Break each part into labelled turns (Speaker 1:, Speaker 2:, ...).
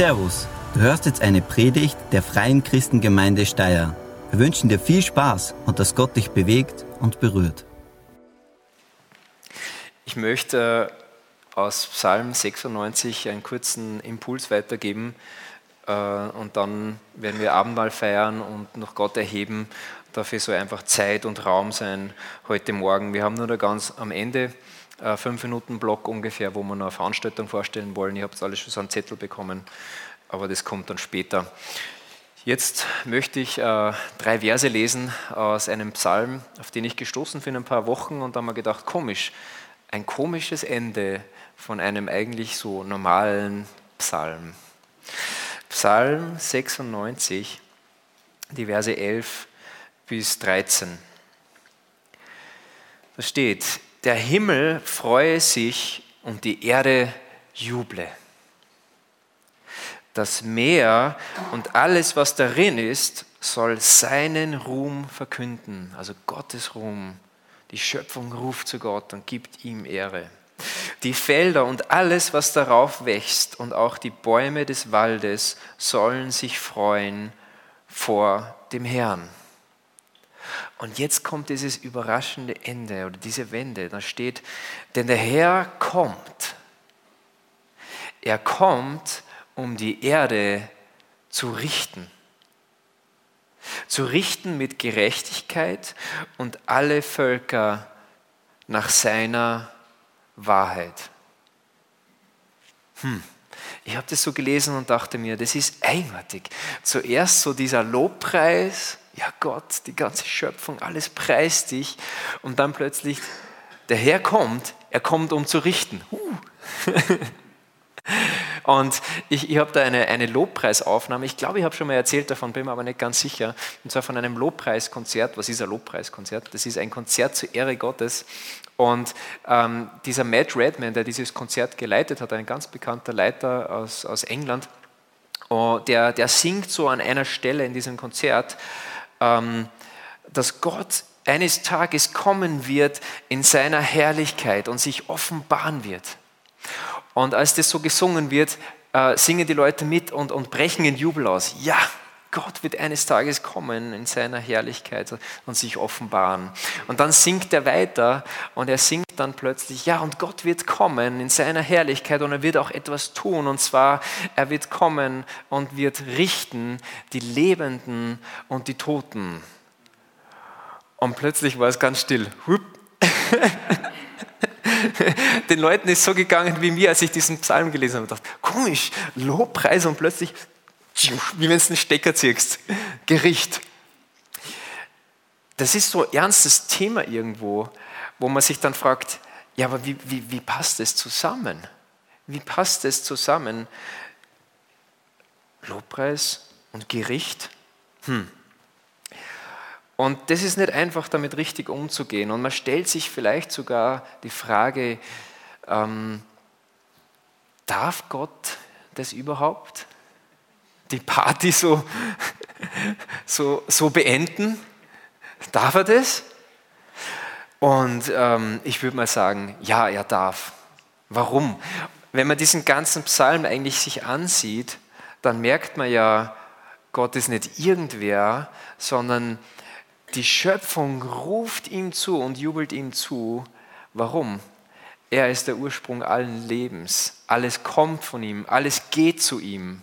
Speaker 1: Servus, du hörst jetzt eine Predigt der Freien Christengemeinde Steyr. Wir wünschen dir viel Spaß und dass Gott dich bewegt und berührt.
Speaker 2: Ich möchte äh, aus Psalm 96 einen kurzen Impuls weitergeben äh, und dann werden wir Abendmahl feiern und noch Gott erheben. Dafür soll einfach Zeit und Raum sein heute Morgen. Wir haben nur da ganz am Ende äh, fünf Minuten Block ungefähr, wo wir noch eine Veranstaltung vorstellen wollen. Ihr habt alles schon so einen Zettel bekommen, aber das kommt dann später. Jetzt möchte ich äh, drei Verse lesen aus einem Psalm, auf den ich gestoßen bin ein paar Wochen und da haben wir gedacht, komisch, ein komisches Ende von einem eigentlich so normalen Psalm. Psalm 96, die Verse 11 bis 13. Da steht, der Himmel freue sich und die Erde juble. Das Meer und alles, was darin ist, soll seinen Ruhm verkünden, also Gottes Ruhm. Die Schöpfung ruft zu Gott und gibt ihm Ehre. Die Felder und alles, was darauf wächst und auch die Bäume des Waldes sollen sich freuen vor dem Herrn. Und jetzt kommt dieses überraschende Ende oder diese Wende. Da steht, denn der Herr kommt. Er kommt, um die Erde zu richten. Zu richten mit Gerechtigkeit und alle Völker nach seiner Wahrheit. Hm. Ich habe das so gelesen und dachte mir, das ist eigenartig. Zuerst so dieser Lobpreis ja Gott, die ganze Schöpfung, alles preist dich. Und dann plötzlich, der Herr kommt, er kommt, um zu richten. Und ich, ich habe da eine, eine Lobpreisaufnahme. Ich glaube, ich habe schon mal erzählt davon, bin mir aber nicht ganz sicher. Und zwar von einem Lobpreiskonzert. Was ist ein Lobpreiskonzert? Das ist ein Konzert zur Ehre Gottes. Und ähm, dieser Matt Redman, der dieses Konzert geleitet hat, ein ganz bekannter Leiter aus, aus England, oh, der, der singt so an einer Stelle in diesem Konzert, dass Gott eines Tages kommen wird in seiner Herrlichkeit und sich offenbaren wird. Und als das so gesungen wird, äh, singen die Leute mit und, und brechen in Jubel aus. Ja, Gott wird eines Tages kommen in seiner Herrlichkeit und sich offenbaren. Und dann singt er weiter und er singt dann plötzlich, ja, und Gott wird kommen in seiner Herrlichkeit und er wird auch etwas tun. Und zwar, er wird kommen und wird richten die Lebenden und die Toten. Und plötzlich war es ganz still. Den Leuten ist so gegangen wie mir, als ich diesen Psalm gelesen habe. Ich dachte, komisch, Lobpreis und plötzlich wie wenn du einen Stecker ziehst. Gericht. Das ist so ein ernstes Thema irgendwo, wo man sich dann fragt, ja, aber wie, wie, wie passt das zusammen? Wie passt das zusammen? Lobpreis und Gericht? Hm. Und das ist nicht einfach, damit richtig umzugehen. Und man stellt sich vielleicht sogar die Frage, ähm, darf Gott das überhaupt? Die Party so, so, so beenden? Darf er das? Und ähm, ich würde mal sagen, ja, er darf. Warum? Wenn man diesen ganzen Psalm eigentlich sich ansieht, dann merkt man ja, Gott ist nicht irgendwer, sondern die Schöpfung ruft ihm zu und jubelt ihm zu. Warum? Er ist der Ursprung allen Lebens. Alles kommt von ihm, alles geht zu ihm.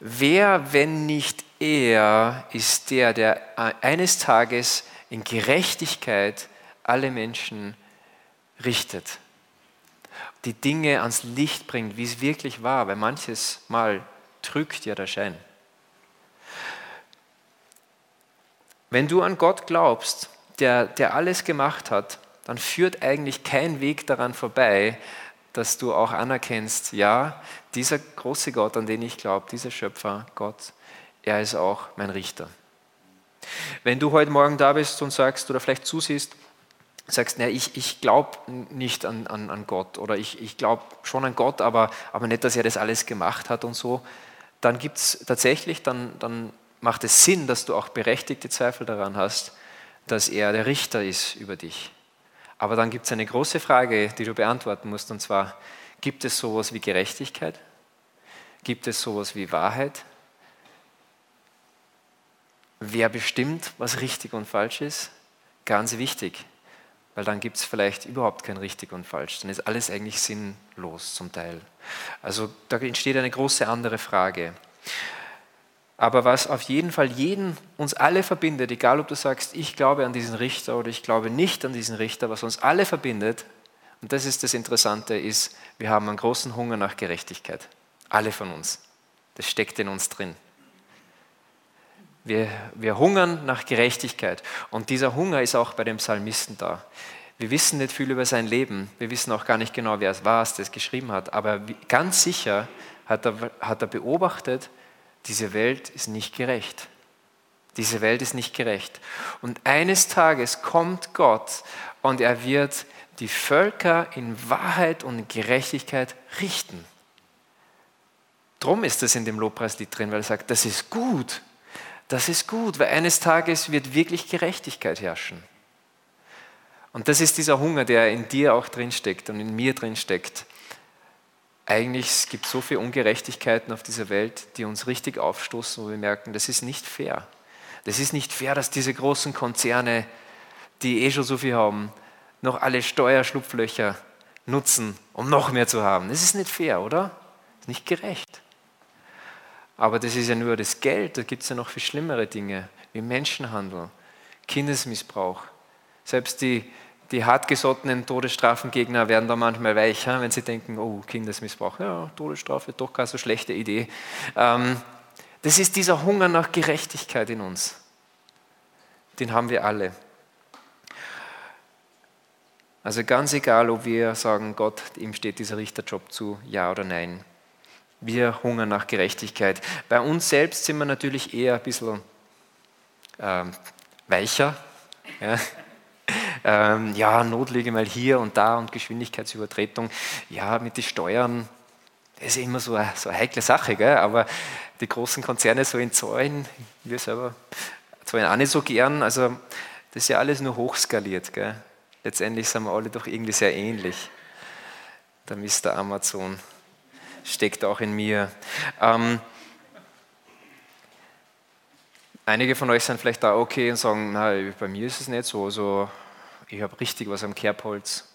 Speaker 2: Wer, wenn nicht er, ist der, der eines Tages in Gerechtigkeit alle Menschen richtet, die Dinge ans Licht bringt, wie es wirklich war, weil manches Mal trügt ja der Schein. Wenn du an Gott glaubst, der, der alles gemacht hat, dann führt eigentlich kein Weg daran vorbei, dass du auch anerkennst, ja, dieser große Gott, an den ich glaube, dieser Schöpfer, Gott, er ist auch mein Richter. Wenn du heute Morgen da bist und sagst oder vielleicht zusiehst, sagst, na, ich, ich glaube nicht an, an, an Gott oder ich, ich glaube schon an Gott, aber, aber nicht, dass er das alles gemacht hat und so, dann gibt es tatsächlich, dann, dann macht es Sinn, dass du auch berechtigte Zweifel daran hast, dass er der Richter ist über dich. Aber dann gibt es eine große Frage, die du beantworten musst, und zwar, gibt es sowas wie Gerechtigkeit? Gibt es sowas wie Wahrheit? Wer bestimmt, was richtig und falsch ist? Ganz wichtig, weil dann gibt es vielleicht überhaupt kein richtig und falsch. Dann ist alles eigentlich sinnlos zum Teil. Also da entsteht eine große andere Frage. Aber was auf jeden Fall jeden, uns alle verbindet, egal ob du sagst, ich glaube an diesen Richter oder ich glaube nicht an diesen Richter, was uns alle verbindet, und das ist das Interessante, ist, wir haben einen großen Hunger nach Gerechtigkeit. Alle von uns. Das steckt in uns drin. Wir, wir hungern nach Gerechtigkeit. Und dieser Hunger ist auch bei dem Psalmisten da. Wir wissen nicht viel über sein Leben. Wir wissen auch gar nicht genau, wer es war, der es geschrieben hat. Aber ganz sicher hat er, hat er beobachtet, diese Welt ist nicht gerecht. Diese Welt ist nicht gerecht. Und eines Tages kommt Gott und er wird die Völker in Wahrheit und Gerechtigkeit richten. Drum ist das in dem Lobpreislied drin, weil er sagt, das ist gut. Das ist gut, weil eines Tages wird wirklich Gerechtigkeit herrschen. Und das ist dieser Hunger, der in dir auch drinsteckt und in mir drinsteckt eigentlich es gibt so viele Ungerechtigkeiten auf dieser Welt, die uns richtig aufstoßen, wo wir merken, das ist nicht fair. Das ist nicht fair, dass diese großen Konzerne, die eh schon so viel haben, noch alle Steuerschlupflöcher nutzen, um noch mehr zu haben. Das ist nicht fair, oder? Das ist nicht gerecht. Aber das ist ja nur das Geld, da gibt es ja noch viel schlimmere Dinge, wie Menschenhandel, Kindesmissbrauch. Selbst die die hartgesottenen Todesstrafengegner werden da manchmal weicher, wenn sie denken, oh, Kindesmissbrauch, ja, Todesstrafe, doch keine so schlechte Idee. Ähm, das ist dieser Hunger nach Gerechtigkeit in uns. Den haben wir alle. Also ganz egal, ob wir sagen, Gott, ihm steht dieser Richterjob zu, ja oder nein. Wir hungern nach Gerechtigkeit. Bei uns selbst sind wir natürlich eher ein bisschen ähm, weicher. Ja ähm, ja, Notlege mal hier und da und Geschwindigkeitsübertretung. Ja, mit den Steuern, ist immer so eine, so eine heikle Sache, gell? aber die großen Konzerne so in Zahlen, wir selber zahlen auch nicht so gern, also das ist ja alles nur hochskaliert. Gell? Letztendlich sind wir alle doch irgendwie sehr ähnlich. Der Mr. Amazon steckt auch in mir. Ähm, einige von euch sind vielleicht da okay und sagen, na, bei mir ist es nicht so. Also ich habe richtig was am Kerbholz.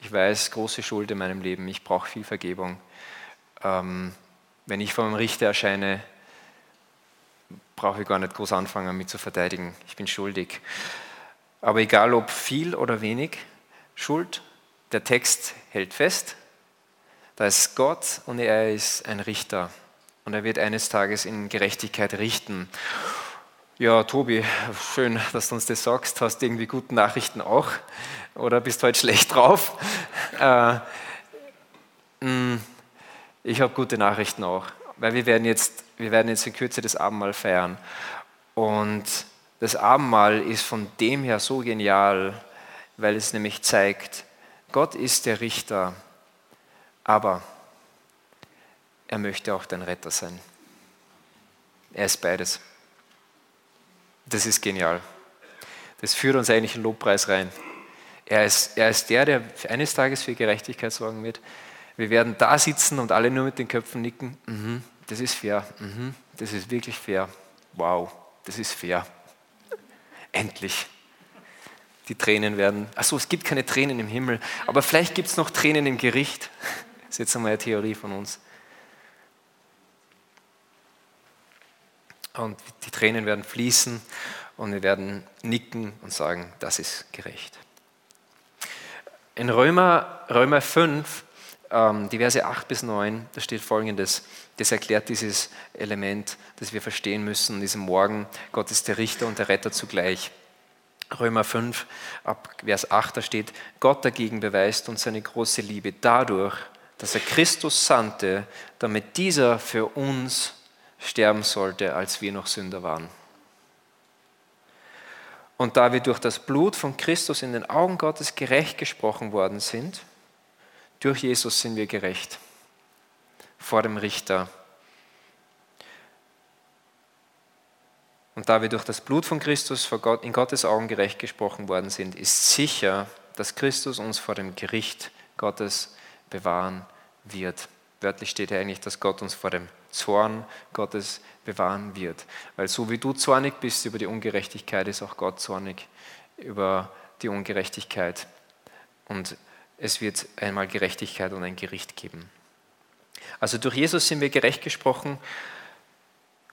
Speaker 2: Ich weiß, große Schuld in meinem Leben, ich brauche viel Vergebung. Ähm, wenn ich vor einem Richter erscheine, brauche ich gar nicht groß anfangen, mich zu verteidigen. Ich bin schuldig. Aber egal ob viel oder wenig Schuld, der Text hält fest, da ist Gott und er ist ein Richter. Und er wird eines Tages in Gerechtigkeit richten. Ja, Tobi, schön, dass du uns das sagst. Hast du irgendwie gute Nachrichten auch? Oder bist du heute schlecht drauf? Äh, mm, ich habe gute Nachrichten auch, weil wir werden, jetzt, wir werden jetzt in Kürze das Abendmahl feiern. Und das Abendmahl ist von dem her so genial, weil es nämlich zeigt, Gott ist der Richter, aber er möchte auch dein Retter sein. Er ist beides. Das ist genial. Das führt uns eigentlich in Lobpreis rein. Er ist, er ist der, der eines Tages für Gerechtigkeit sorgen wird. Wir werden da sitzen und alle nur mit den Köpfen nicken. Mhm, das ist fair. Mhm, das ist wirklich fair. Wow, das ist fair. Endlich. Die Tränen werden. Achso, es gibt keine Tränen im Himmel, aber vielleicht gibt es noch Tränen im Gericht. Das ist jetzt einmal eine Theorie von uns. Und die Tränen werden fließen und wir werden nicken und sagen, das ist gerecht. In Römer, Römer 5, ähm, die Verse 8 bis 9, da steht folgendes. Das erklärt dieses Element, das wir verstehen müssen, diesen Morgen. Gott ist der Richter und der Retter zugleich. Römer 5, ab Vers 8, da steht, Gott dagegen beweist uns seine große Liebe dadurch, dass er Christus sandte, damit dieser für uns sterben sollte, als wir noch Sünder waren. Und da wir durch das Blut von Christus in den Augen Gottes gerecht gesprochen worden sind, durch Jesus sind wir gerecht vor dem Richter. Und da wir durch das Blut von Christus in Gottes Augen gerecht gesprochen worden sind, ist sicher, dass Christus uns vor dem Gericht Gottes bewahren wird. Wörtlich steht ja eigentlich, dass Gott uns vor dem Zorn Gottes bewahren wird. Weil so wie du zornig bist über die Ungerechtigkeit, ist auch Gott zornig über die Ungerechtigkeit. Und es wird einmal Gerechtigkeit und ein Gericht geben. Also durch Jesus sind wir gerecht gesprochen,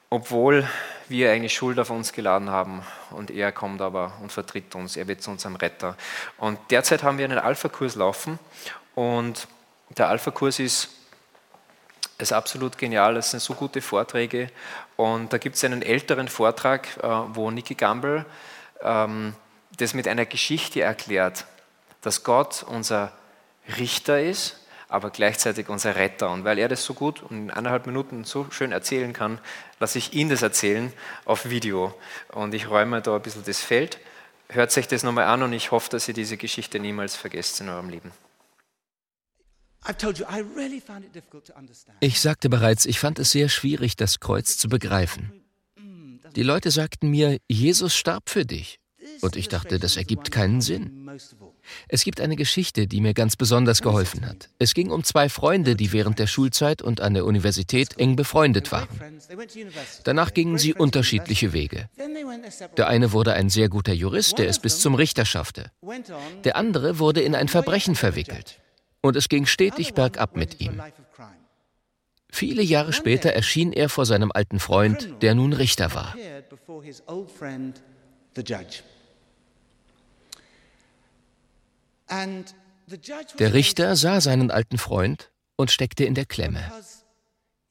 Speaker 2: obwohl wir eigentlich Schuld auf uns geladen haben. Und er kommt aber und vertritt uns. Er wird zu unserem Retter. Und derzeit haben wir einen Alpha-Kurs laufen. Und der Alpha-Kurs ist ist absolut genial, es sind so gute Vorträge. Und da gibt es einen älteren Vortrag, äh, wo Nicky Gamble ähm, das mit einer Geschichte erklärt, dass Gott unser Richter ist, aber gleichzeitig unser Retter. Und weil er das so gut und in eineinhalb Minuten so schön erzählen kann, lasse ich ihn das erzählen auf Video. Und ich räume da ein bisschen das Feld. Hört sich das nochmal an und ich hoffe, dass ihr diese Geschichte niemals vergesst in eurem Leben.
Speaker 3: Ich sagte bereits, ich fand es sehr schwierig, das Kreuz zu begreifen. Die Leute sagten mir, Jesus starb für dich. Und ich dachte, das ergibt keinen Sinn. Es gibt eine Geschichte, die mir ganz besonders geholfen hat. Es ging um zwei Freunde, die während der Schulzeit und an der Universität eng befreundet waren. Danach gingen sie unterschiedliche Wege. Der eine wurde ein sehr guter Jurist, der es bis zum Richter schaffte. Der andere wurde in ein Verbrechen verwickelt und es ging stetig bergab mit ihm. Viele Jahre später erschien er vor seinem alten Freund, der nun Richter war. Der Richter sah seinen alten Freund und steckte in der Klemme.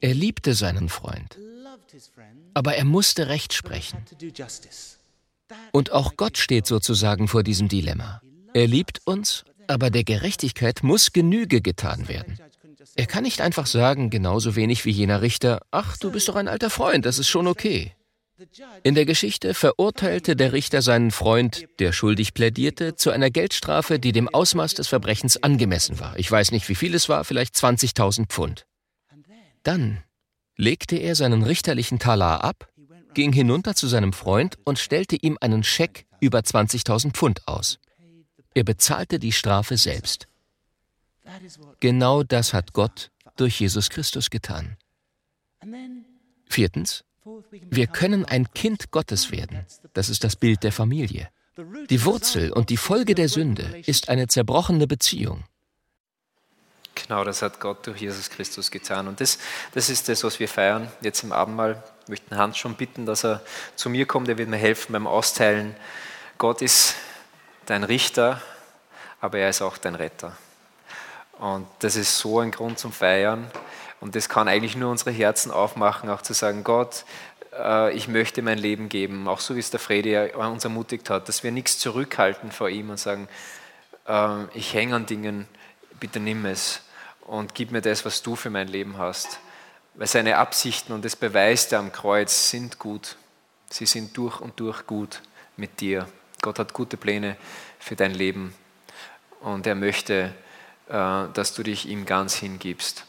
Speaker 3: Er liebte seinen Freund, aber er musste Recht sprechen. Und auch Gott steht sozusagen vor diesem Dilemma. Er liebt uns aber der Gerechtigkeit muss Genüge getan werden. Er kann nicht einfach sagen, genauso wenig wie jener Richter, ach, du bist doch ein alter Freund, das ist schon okay. In der Geschichte verurteilte der Richter seinen Freund, der schuldig plädierte, zu einer Geldstrafe, die dem Ausmaß des Verbrechens angemessen war. Ich weiß nicht, wie viel es war, vielleicht 20.000 Pfund. Dann legte er seinen richterlichen Talar ab, ging hinunter zu seinem Freund und stellte ihm einen Scheck über 20.000 Pfund aus. Er bezahlte die Strafe selbst. Genau das hat Gott durch Jesus Christus getan. Viertens, wir können ein Kind Gottes werden. Das ist das Bild der Familie. Die Wurzel und die Folge der Sünde ist eine zerbrochene Beziehung.
Speaker 2: Genau, das hat Gott durch Jesus Christus getan. Und das, das ist das, was wir feiern jetzt im Abendmahl. Ich möchte Hans schon bitten, dass er zu mir kommt. Er wird mir helfen beim Austeilen. Gott ist dein Richter, aber er ist auch dein Retter. Und das ist so ein Grund zum Feiern. Und das kann eigentlich nur unsere Herzen aufmachen, auch zu sagen, Gott, äh, ich möchte mein Leben geben, auch so wie es der Fredi uns ermutigt hat, dass wir nichts zurückhalten vor ihm und sagen, äh, ich hänge an Dingen, bitte nimm es und gib mir das, was du für mein Leben hast. Weil seine Absichten, und das beweist er am Kreuz, sind gut. Sie sind durch und durch gut mit dir. Gott hat gute Pläne für dein Leben und er möchte, äh, dass du dich ihm ganz hingibst.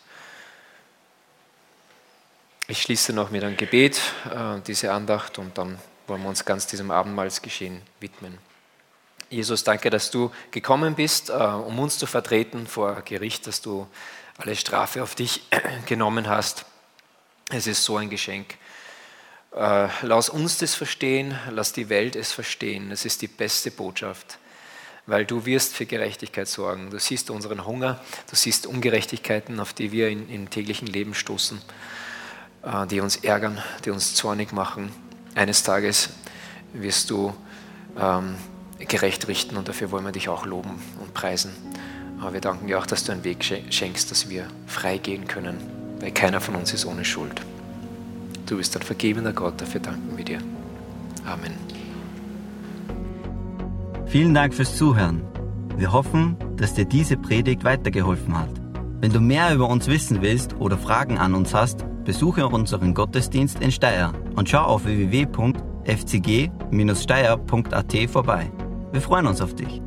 Speaker 2: Ich schließe noch mit einem Gebet äh, diese Andacht und dann wollen wir uns ganz diesem Abendmahlsgeschehen widmen. Jesus, danke, dass du gekommen bist, äh, um uns zu vertreten vor Gericht, dass du alle Strafe auf dich genommen hast. Es ist so ein Geschenk. Lass uns das verstehen, lass die Welt es verstehen. Es ist die beste Botschaft weil du wirst für Gerechtigkeit sorgen. Du siehst unseren Hunger, du siehst Ungerechtigkeiten, auf die wir in, im täglichen Leben stoßen, äh, die uns ärgern, die uns zornig machen. Eines Tages wirst du ähm, gerecht richten und dafür wollen wir dich auch loben und preisen. Aber wir danken dir auch, dass du einen Weg schenkst, dass wir frei gehen können, weil keiner von uns ist ohne Schuld. Du bist ein vergebender Gott, dafür danken wir dir. Amen.
Speaker 1: Vielen Dank fürs Zuhören. Wir hoffen, dass dir diese Predigt weitergeholfen hat. Wenn du mehr über uns wissen willst oder Fragen an uns hast, besuche unseren Gottesdienst in Steyr und schau auf www.fcg-steyr.at vorbei. Wir freuen uns auf dich.